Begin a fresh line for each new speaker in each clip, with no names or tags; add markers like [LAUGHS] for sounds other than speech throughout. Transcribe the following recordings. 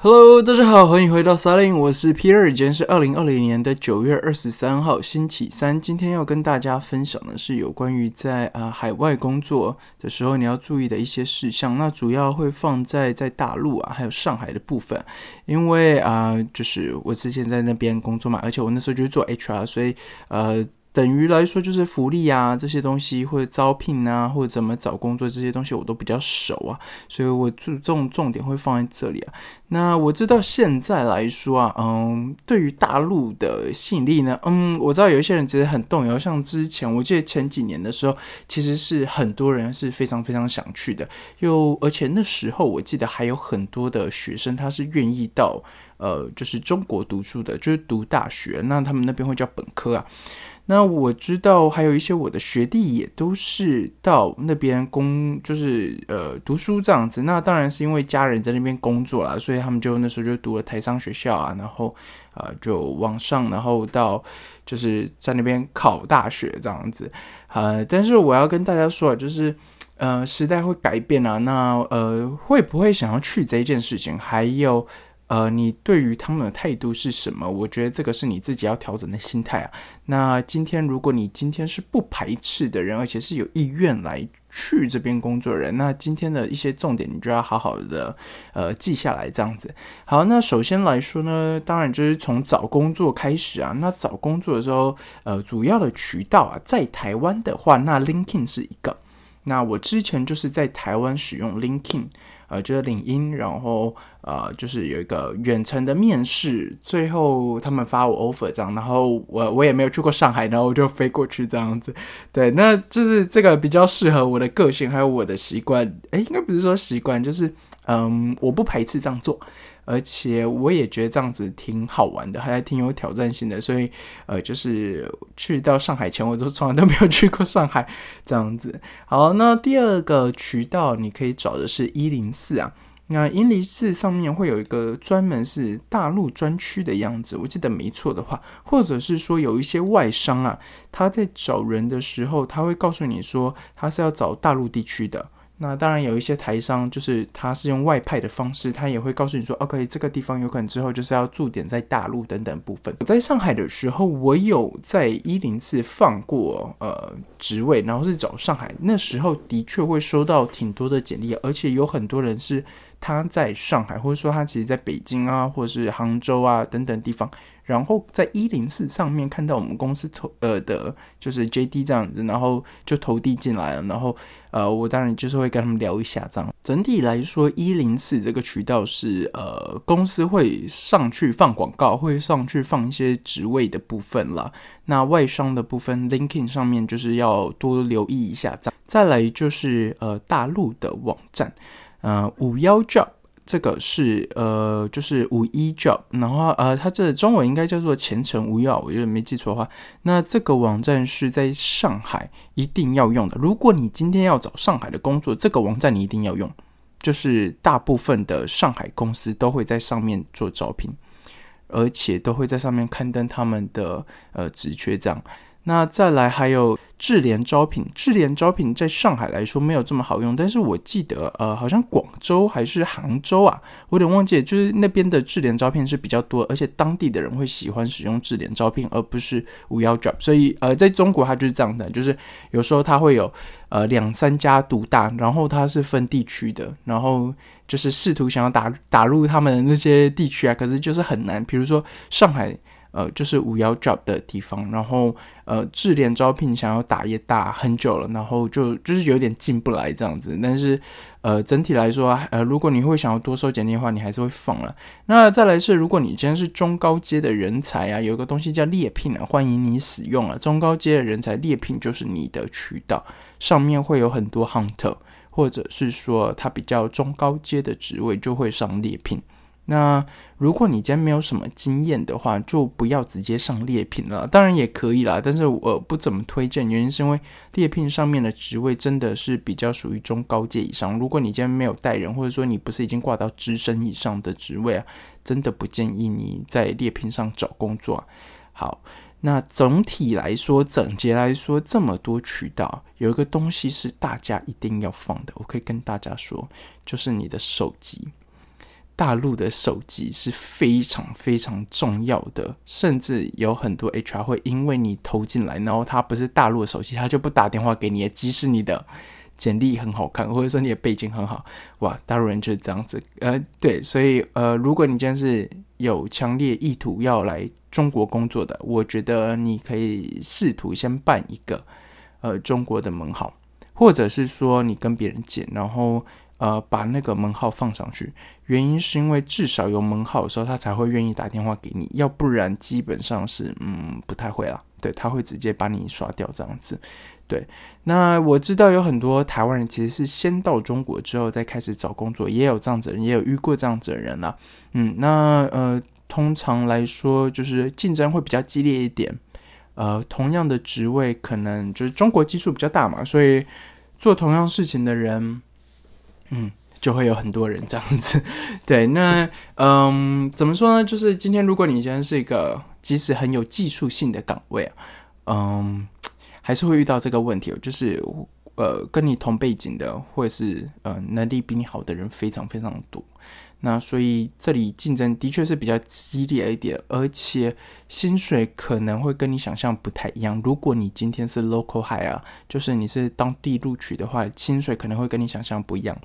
Hello，大家好，欢迎回到 s a l i n 我是 Peter，今天是二零二零年的九月二十三号，星期三。今天要跟大家分享的是有关于在啊海外工作的时候你要注意的一些事项。那主要会放在在大陆啊，还有上海的部分，因为啊，就是我之前在那边工作嘛，而且我那时候就是做 HR，所以呃。等于来说，就是福利啊这些东西，或者招聘啊，或者怎么找工作这些东西，我都比较熟啊，所以我注重重点会放在这里啊。那我知道现在来说啊，嗯，对于大陆的吸引力呢，嗯，我知道有一些人其实很动摇，像之前我记得前几年的时候，其实是很多人是非常非常想去的，又而且那时候我记得还有很多的学生他是愿意到呃，就是中国读书的，就是读大学，那他们那边会叫本科啊。那我知道还有一些我的学弟也都是到那边工，就是呃读书这样子。那当然是因为家人在那边工作啦，所以他们就那时候就读了台商学校啊，然后呃就往上，然后到就是在那边考大学这样子。呃，但是我要跟大家说啊，就是呃时代会改变啊，那呃会不会想要去这件事情，还有。呃，你对于他们的态度是什么？我觉得这个是你自己要调整的心态啊。那今天如果你今天是不排斥的人，而且是有意愿来去这边工作的人，那今天的一些重点你就要好好的呃记下来，这样子。好，那首先来说呢，当然就是从找工作开始啊。那找工作的时候，呃，主要的渠道啊，在台湾的话，那 LinkedIn 是一个。那我之前就是在台湾使用 LinkedIn。呃，就是领英，然后呃，就是有一个远程的面试，最后他们发我 offer 这样，然后我我也没有去过上海，然后我就飞过去这样子，对，那就是这个比较适合我的个性，还有我的习惯，诶，应该不是说习惯，就是嗯，我不排斥这样做。而且我也觉得这样子挺好玩的，还挺有挑战性的，所以呃，就是去到上海前，我都从来都没有去过上海这样子。好，那第二个渠道你可以找的是一零四啊，那一零四上面会有一个专门是大陆专区的样子，我记得没错的话，或者是说有一些外商啊，他在找人的时候，他会告诉你说他是要找大陆地区的。那当然有一些台商，就是他是用外派的方式，他也会告诉你说，OK，这个地方有可能之后就是要驻点在大陆等等部分。我在上海的时候，我有在一零四放过呃职位，然后是找上海，那时候的确会收到挺多的简历，而且有很多人是他在上海，或者说他其实在北京啊，或者是杭州啊等等地方。然后在一零四上面看到我们公司投呃的，就是 J D 这样子，然后就投递进来了。然后呃，我当然就是会跟他们聊一下这样。整体来说，一零四这个渠道是呃公司会上去放广告，会上去放一些职位的部分啦。那外商的部分 l i n k i n g 上面就是要多留意一下。再再来就是呃大陆的网站，呃五幺 Job。这个是呃，就是五一 job，然后呃，它这中文应该叫做前程无忧，我觉得没记错的话，那这个网站是在上海一定要用的。如果你今天要找上海的工作，这个网站你一定要用，就是大部分的上海公司都会在上面做招聘，而且都会在上面刊登他们的呃职缺这样。那再来还有智联招聘，智联招聘在上海来说没有这么好用，但是我记得呃好像广州还是杭州啊，我有点忘记，就是那边的智联招聘是比较多，而且当地的人会喜欢使用智联招聘，而不是五幺 job，所以呃在中国它就是这样的，就是有时候它会有呃两三家独大，然后它是分地区的，然后就是试图想要打打入他们那些地区啊，可是就是很难，比如说上海。呃，就是五幺 job 的地方，然后呃，智联招聘想要打也打很久了，然后就就是有点进不来这样子。但是呃，整体来说，呃，如果你会想要多收简历的话，你还是会放了。那再来是，如果你今天是中高阶的人才啊，有一个东西叫猎聘啊，欢迎你使用啊。中高阶的人才猎聘就是你的渠道，上面会有很多 hunter，或者是说他比较中高阶的职位就会上猎聘。那如果你今天没有什么经验的话，就不要直接上猎聘了。当然也可以啦，但是我不怎么推荐，原因是因为猎聘上面的职位真的是比较属于中高阶以上。如果你今天没有带人，或者说你不是已经挂到资深以上的职位啊，真的不建议你在猎聘上找工作。好，那总体来说，整节来说，这么多渠道，有一个东西是大家一定要放的，我可以跟大家说，就是你的手机。大陆的手机是非常非常重要的，甚至有很多 HR 会因为你投进来，然后他不是大陆的手机，他就不打电话给你，即使你的简历很好看，或者说你的背景很好，哇，大陆人就是这样子。呃，对，所以呃，如果你今天是有强烈意图要来中国工作的，我觉得你可以试图先办一个呃中国的门号，或者是说你跟别人借，然后。呃，把那个门号放上去，原因是因为至少有门号的时候，他才会愿意打电话给你，要不然基本上是嗯不太会啦。对，他会直接把你刷掉这样子。对，那我知道有很多台湾人其实是先到中国之后再开始找工作，也有这样子人，也有遇过这样子的人啦。嗯，那呃，通常来说就是竞争会比较激烈一点。呃，同样的职位，可能就是中国基数比较大嘛，所以做同样事情的人。嗯，就会有很多人这样子，[LAUGHS] 对，那嗯，怎么说呢？就是今天如果你现在是一个即使很有技术性的岗位啊，嗯，还是会遇到这个问题，就是呃，跟你同背景的或者是呃能力比你好的人非常非常多。那所以这里竞争的确是比较激烈一点，而且薪水可能会跟你想象不太一样。如果你今天是 local hire，就是你是当地录取的话，薪水可能会跟你想象不一样。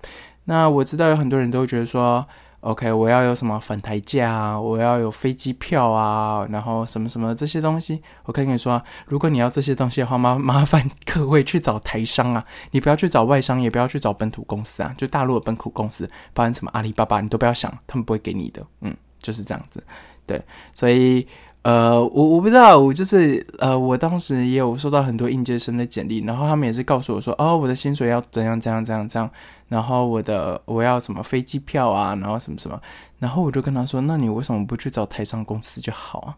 那我知道有很多人都觉得说。OK，我要有什么返台价啊？我要有飞机票啊，然后什么什么这些东西。我可以跟你说，如果你要这些东西的话，麻 [LAUGHS] 麻烦各位去找台商啊，你不要去找外商，也不要去找本土公司啊，就大陆的本土公司，包含什么阿里巴巴，你都不要想，他们不会给你的。嗯，就是这样子。对，所以。呃，我我不知道，我就是呃，我当时也有收到很多应届生的简历，然后他们也是告诉我说，哦，我的薪水要怎样怎样怎样怎样，然后我的我要什么飞机票啊，然后什么什么，然后我就跟他说，那你为什么不去找台商公司就好啊？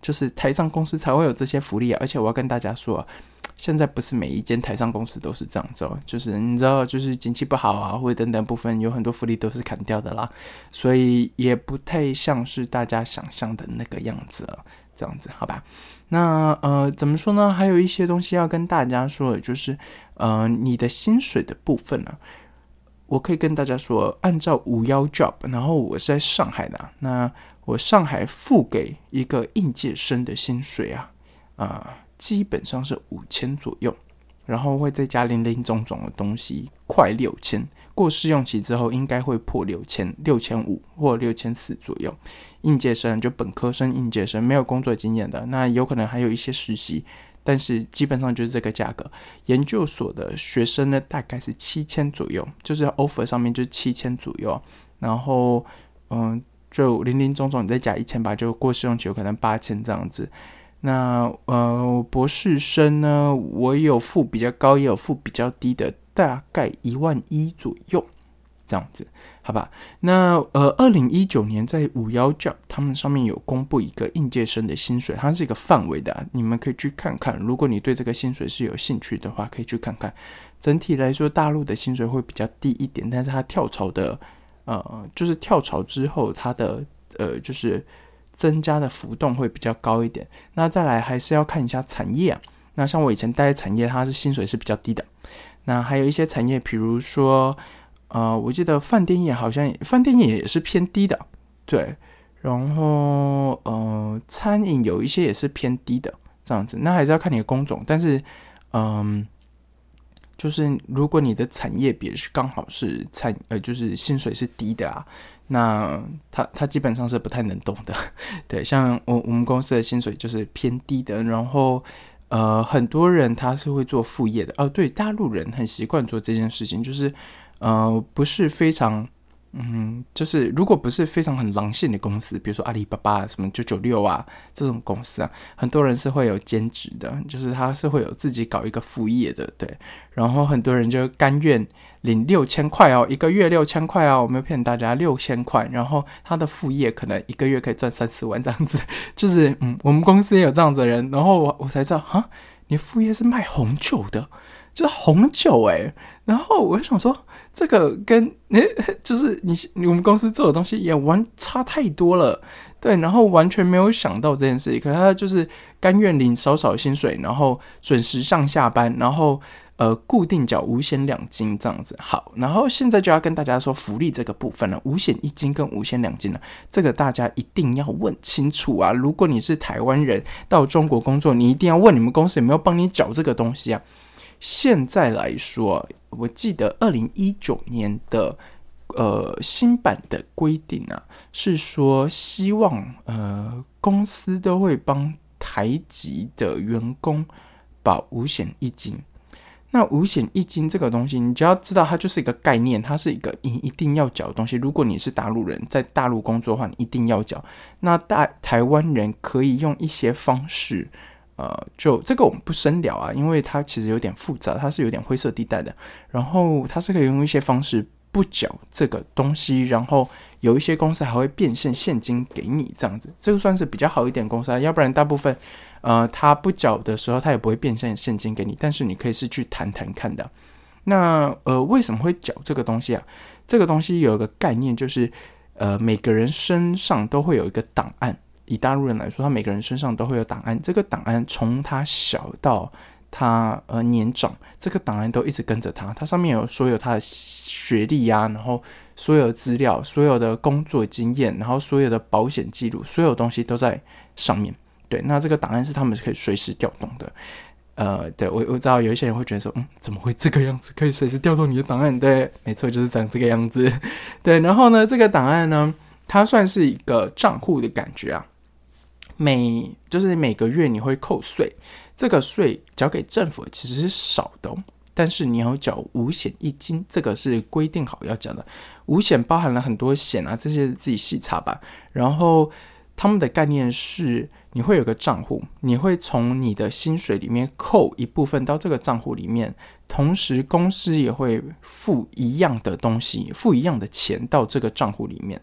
就是台商公司才会有这些福利啊，而且我要跟大家说。现在不是每一间台商公司都是这样子哦，就是你知道，就是景气不好啊，或者等等部分有很多福利都是砍掉的啦，所以也不太像是大家想象的那个样子。这样子，好吧？那呃，怎么说呢？还有一些东西要跟大家说，就是呃，你的薪水的部分呢，我可以跟大家说，按照五幺 job，然后我是在上海的，那我上海付给一个应届生的薪水啊，啊。基本上是五千左右，然后会再加零零总总的东西，快六千。过试用期之后，应该会破六千、六千五或六千四左右。应届生就本科生、应届生没有工作经验的，那有可能还有一些实习，但是基本上就是这个价格。研究所的学生呢，大概是七千左右，就是 offer 上面就是七千左右。然后，嗯，就零零总总你再加一千吧，就过试用期有可能八千这样子。那呃，博士生呢？我有付比较高，也有付比较低的，大概一万一左右，这样子，好吧？那呃，二零一九年在五幺 job 他们上面有公布一个应届生的薪水，它是一个范围的，你们可以去看看。如果你对这个薪水是有兴趣的话，可以去看看。整体来说，大陆的薪水会比较低一点，但是它跳槽的，呃，就是跳槽之后，它的呃，就是。增加的浮动会比较高一点。那再来还是要看一下产业啊。那像我以前待的产业，它是薪水是比较低的。那还有一些产业，比如说，呃，我记得饭店业好像饭店业也是偏低的，对。然后，呃，餐饮有一些也是偏低的这样子。那还是要看你的工种，但是，嗯。就是如果你的产业别是刚好是产呃，就是薪水是低的啊，那他他基本上是不太能动的。[LAUGHS] 对，像我我们公司的薪水就是偏低的，然后呃，很多人他是会做副业的哦。对，大陆人很习惯做这件事情，就是呃，不是非常。嗯，就是如果不是非常很狼性的公司，比如说阿里巴巴什么九九六啊这种公司啊，很多人是会有兼职的，就是他是会有自己搞一个副业的，对。然后很多人就甘愿领六千块哦，一个月六千块哦，我没有骗大家，六千块。然后他的副业可能一个月可以赚三四万这样子，就是嗯，我们公司也有这样子的人。然后我我才知道，哈，你副业是卖红酒的，[LAUGHS] 就是红酒诶。然后我就想说。这个跟诶，[LAUGHS] 就是你你我们公司做的东西也完差太多了，对，然后完全没有想到这件事情。可他就是甘愿领少少薪水，然后准时上下班，然后呃固定缴五险两金这样子。好，然后现在就要跟大家说福利这个部分了，五险一金跟五险两金呢，这个大家一定要问清楚啊！如果你是台湾人到中国工作，你一定要问你们公司有没有帮你缴这个东西啊。现在来说，我记得二零一九年的。呃，新版的规定啊，是说希望呃公司都会帮台籍的员工保五险一金。那五险一金这个东西，你只要知道它就是一个概念，它是一个你一定要缴的东西。如果你是大陆人，在大陆工作的话，你一定要缴。那大台湾人可以用一些方式，呃，就这个我们不深聊啊，因为它其实有点复杂，它是有点灰色地带的。然后它是可以用一些方式。不缴这个东西，然后有一些公司还会变现现金给你，这样子，这个算是比较好一点公司啊。要不然大部分，呃，他不缴的时候，他也不会变现现金给你。但是你可以是去谈谈看的。那呃，为什么会缴这个东西啊？这个东西有一个概念，就是呃，每个人身上都会有一个档案。以大陆人来说，他每个人身上都会有档案。这个档案从他小到他呃年长，这个档案都一直跟着他，它上面有所有他的学历呀，然后所有资料、所有的工作经验，然后所有的保险记录，所有东西都在上面。对，那这个档案是他们是可以随时调动的。呃，对我我知道有一些人会觉得说，嗯，怎么会这个样子，可以随时调动你的档案？对，没错，就是长这个样子。[LAUGHS] 对，然后呢，这个档案呢，它算是一个账户的感觉啊，每就是每个月你会扣税。这个税交给政府其实是少的，但是你要缴五险一金，这个是规定好要缴的。五险包含了很多险啊，这些自己细查吧。然后他们的概念是，你会有个账户，你会从你的薪水里面扣一部分到这个账户里面，同时公司也会付一样的东西，付一样的钱到这个账户里面。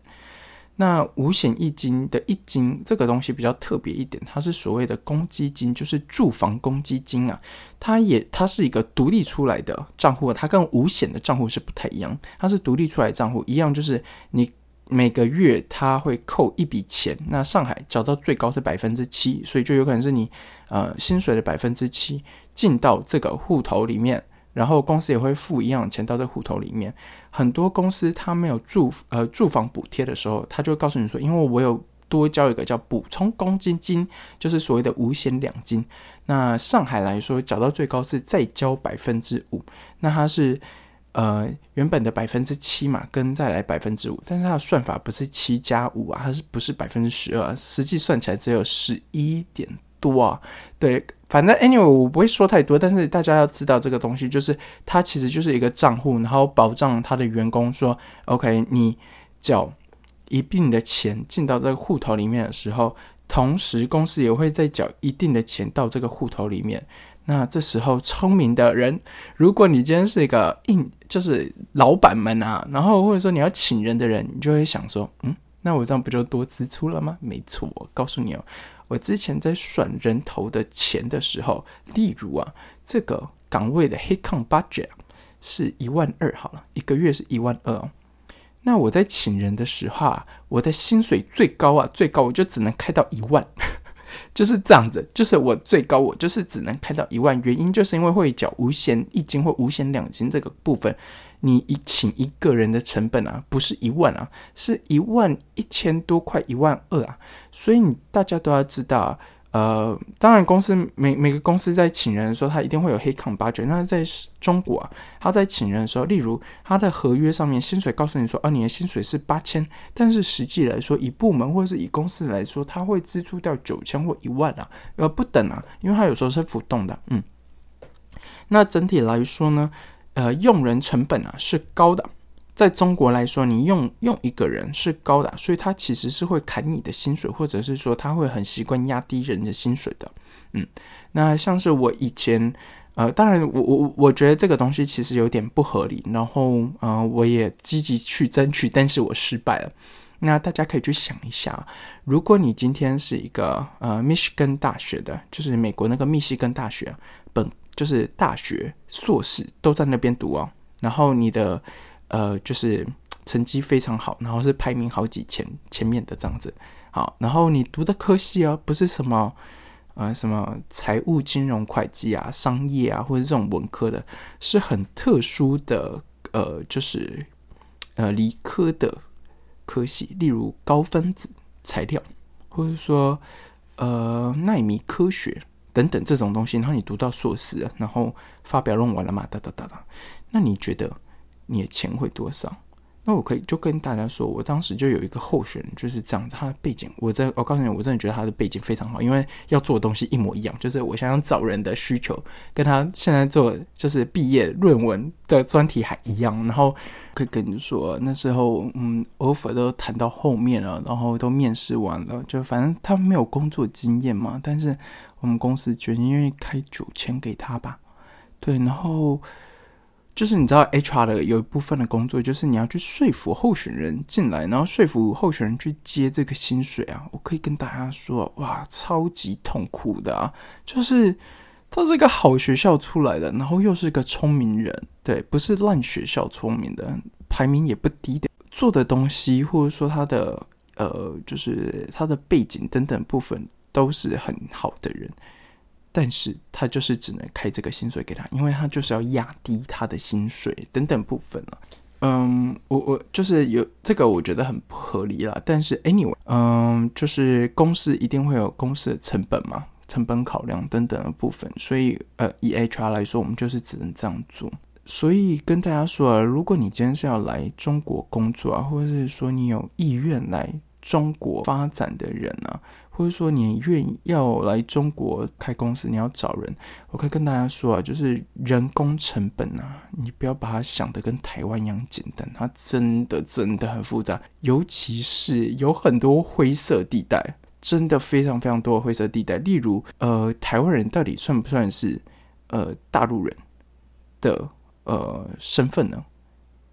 那五险一金的一金这个东西比较特别一点，它是所谓的公积金，就是住房公积金啊。它也它是一个独立出来的账户，它跟五险的账户是不太一样，它是独立出来账户，一样就是你每个月它会扣一笔钱。那上海缴到最高是百分之七，所以就有可能是你呃薪水的百分之七进到这个户头里面。然后公司也会付一样的钱到这户头里面。很多公司它没有住呃住房补贴的时候，他就告诉你说，因为我有多交一个叫补充公积金，就是所谓的五险两金。那上海来说，缴到最高是再交百分之五。那它是呃原本的百分之七嘛，跟再来百分之五，但是它的算法不是七加五啊，它是不是百分之十二？实际算起来只有十一点多啊，对。反正 anyway 我不会说太多，但是大家要知道这个东西，就是它其实就是一个账户，然后保障他的员工说，OK，你缴一定的钱进到这个户头里面的时候，同时公司也会再缴一定的钱到这个户头里面。那这时候聪明的人，如果你今天是一个硬就是老板们啊，然后或者说你要请人的人，你就会想说，嗯，那我这样不就多支出了吗？没错，我告诉你哦。我之前在算人头的钱的时候，例如啊，这个岗位的黑抗 budget 是一万二，好了，一个月是一万二。那我在请人的时候啊，我的薪水最高啊，最高我就只能开到一万，就是这样子，就是我最高我就是只能开到一万，原因就是因为会缴五险一金或五险两金这个部分。你一请一个人的成本啊，不是一万啊，是一万一千多块，一万二啊。所以你大家都要知道啊，呃，当然公司每每个公司在请人的时候，他一定会有黑抗八卷。那在中国啊，他在请人的时候，例如他的合约上面薪水告诉你说，啊，你的薪水是八千，但是实际来说，以部门或者是以公司来说，他会支出掉九千或一万啊，呃，不等啊，因为他有时候是浮动的，嗯。那整体来说呢？呃，用人成本啊是高的，在中国来说，你用用一个人是高的，所以他其实是会砍你的薪水，或者是说他会很习惯压低人的薪水的。嗯，那像是我以前，呃，当然我我我觉得这个东西其实有点不合理，然后呃，我也积极去争取，但是我失败了。那大家可以去想一下，如果你今天是一个呃密西根大学的，就是美国那个密西根大学本。就是大学硕士都在那边读哦，然后你的呃就是成绩非常好，然后是排名好几前前面的这样子，好，然后你读的科系哦不是什么呃什么财务、金融、会计啊、商业啊，或者这种文科的，是很特殊的，呃，就是呃理科的科系，例如高分子材料，或者说呃纳米科学等等这种东西。然后你读到硕士，然后发表论文了嘛？哒哒哒哒。那你觉得你的钱会多少？那我可以就跟大家说，我当时就有一个候选人就是这样子，他的背景，我在我告诉你，我真的觉得他的背景非常好，因为要做的东西一模一样，就是我想想找人的需求跟他现在做就是毕业论文的专题还一样，然后可以跟你说，那时候嗯，offer 都谈到后面了，然后都面试完了，就反正他没有工作经验嘛，但是我们公司决定愿意开九千给他吧，对，然后。就是你知道，HR 的有一部分的工作，就是你要去说服候选人进来，然后说服候选人去接这个薪水啊。我可以跟大家说，哇，超级痛苦的啊！就是他是一个好学校出来的，然后又是个聪明人，对，不是烂学校聪明的，排名也不低的，做的东西或者说他的呃，就是他的背景等等部分都是很好的人。但是他就是只能开这个薪水给他，因为他就是要压低他的薪水等等部分了。嗯，我我就是有这个，我觉得很不合理啦。但是 anyway，嗯，就是公司一定会有公司的成本嘛，成本考量等等的部分。所以呃，以 HR 来说，我们就是只能这样做。所以跟大家说啊，如果你今天是要来中国工作啊，或者是说你有意愿来中国发展的人啊。或者说你愿意要来中国开公司，你要找人，我可以跟大家说啊，就是人工成本啊，你不要把它想的跟台湾一样简单，它真的真的很复杂，尤其是有很多灰色地带，真的非常非常多灰色地带。例如，呃，台湾人到底算不算是呃大陆人的呃身份呢？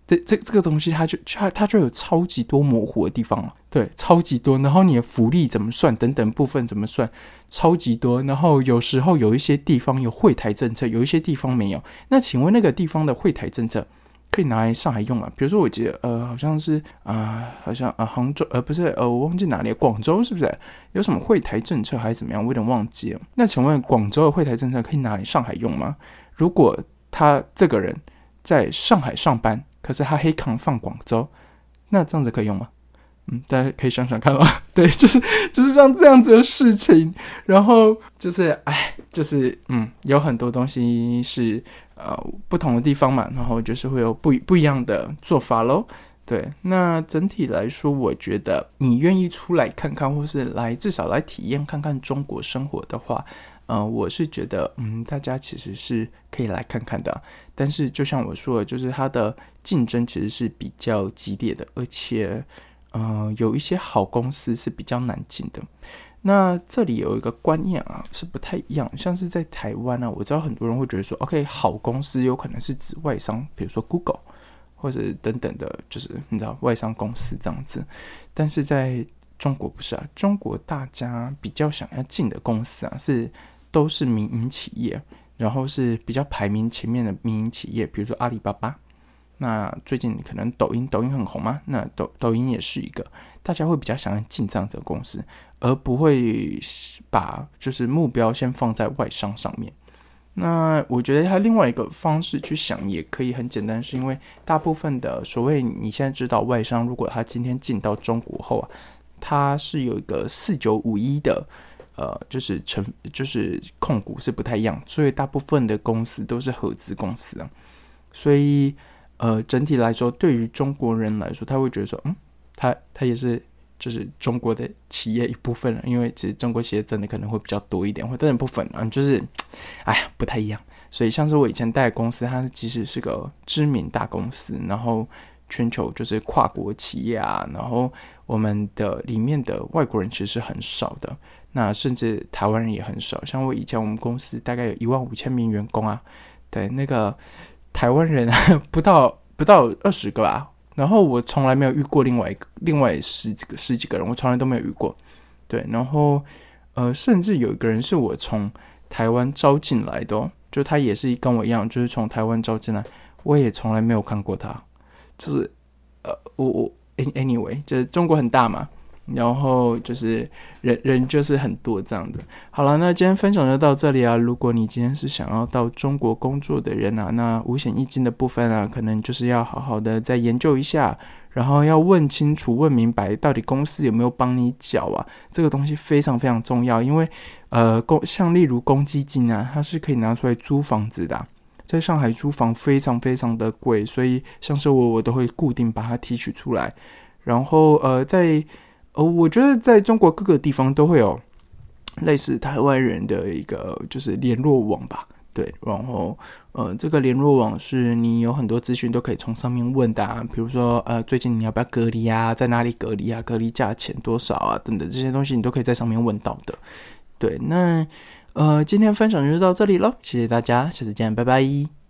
这这这个东西，它就它它就有超级多模糊的地方了，对，超级多。然后你的福利怎么算，等等部分怎么算，超级多。然后有时候有一些地方有会台政策，有一些地方没有。那请问那个地方的会台政策可以拿来上海用吗？比如说，我记得呃，好像是啊，好像啊，杭州呃，不是呃，我忘记哪里，广州是不是有什么会台政策还是怎么样？我有点忘记了。那请问广州的会台政策可以拿来上海用吗？如果他这个人在上海上班？可是他黑扛放广州，那这样子可以用吗？嗯，大家可以想想看吧。[LAUGHS] 对，就是就是像这样子的事情，然后就是哎，就是嗯，有很多东西是呃不同的地方嘛，然后就是会有不不一样的做法喽。对，那整体来说，我觉得你愿意出来看看，或是来至少来体验看看中国生活的话。呃，我是觉得，嗯，大家其实是可以来看看的。但是，就像我说的，就是它的竞争其实是比较激烈的，而且，呃，有一些好公司是比较难进的。那这里有一个观念啊，是不太一样。像是在台湾呢，我知道很多人会觉得说，OK，好公司有可能是指外商，比如说 Google 或者等等的，就是你知道外商公司这样子。但是在中国不是啊，中国大家比较想要进的公司啊是。都是民营企业，然后是比较排名前面的民营企业，比如说阿里巴巴。那最近可能抖音，抖音很红嘛，那抖抖音也是一个，大家会比较想要进这样子的公司，而不会把就是目标先放在外商上面。那我觉得它另外一个方式去想也可以很简单，是因为大部分的所谓你现在知道外商，如果他今天进到中国后啊，他是有一个四九五一的。呃，就是成就是控股是不太一样，所以大部分的公司都是合资公司啊。所以呃，整体来说，对于中国人来说，他会觉得说，嗯，他他也是就是中国的企业一部分了，因为其实中国企业真的可能会比较多一点，或者部分啊，就是 [LAUGHS] 哎呀不太一样。所以像是我以前带公司，它其实是个知名大公司，然后全球就是跨国企业啊，然后我们的里面的外国人其实是很少的。那甚至台湾人也很少，像我以前我们公司大概有一万五千名员工啊，对，那个台湾人 [LAUGHS] 不到不到二十个吧，然后我从来没有遇过另外一个另外十几个十几个人，我从来都没有遇过，对，然后呃，甚至有一个人是我从台湾招进来的，就他也是跟我一样，就是从台湾招进来，我也从来没有看过他，就是呃，我我 anyway，就是中国很大嘛。然后就是人人就是很多这样的。好了，那今天分享就到这里啊。如果你今天是想要到中国工作的人啊，那五险一金的部分啊，可能就是要好好的再研究一下，然后要问清楚、问明白，到底公司有没有帮你缴啊？这个东西非常非常重要，因为呃，公像例如公积金啊，它是可以拿出来租房子的，在上海租房非常非常的贵，所以像是我，我都会固定把它提取出来，然后呃，在呃，我觉得在中国各个地方都会有类似台湾人的一个就是联络网吧，对，然后呃，这个联络网是你有很多资讯都可以从上面问的，啊，比如说呃，最近你要不要隔离啊，在哪里隔离啊，隔离价钱多少啊，等等这些东西你都可以在上面问到的，对，那呃，今天分享就到这里喽，谢谢大家，下次见，拜拜。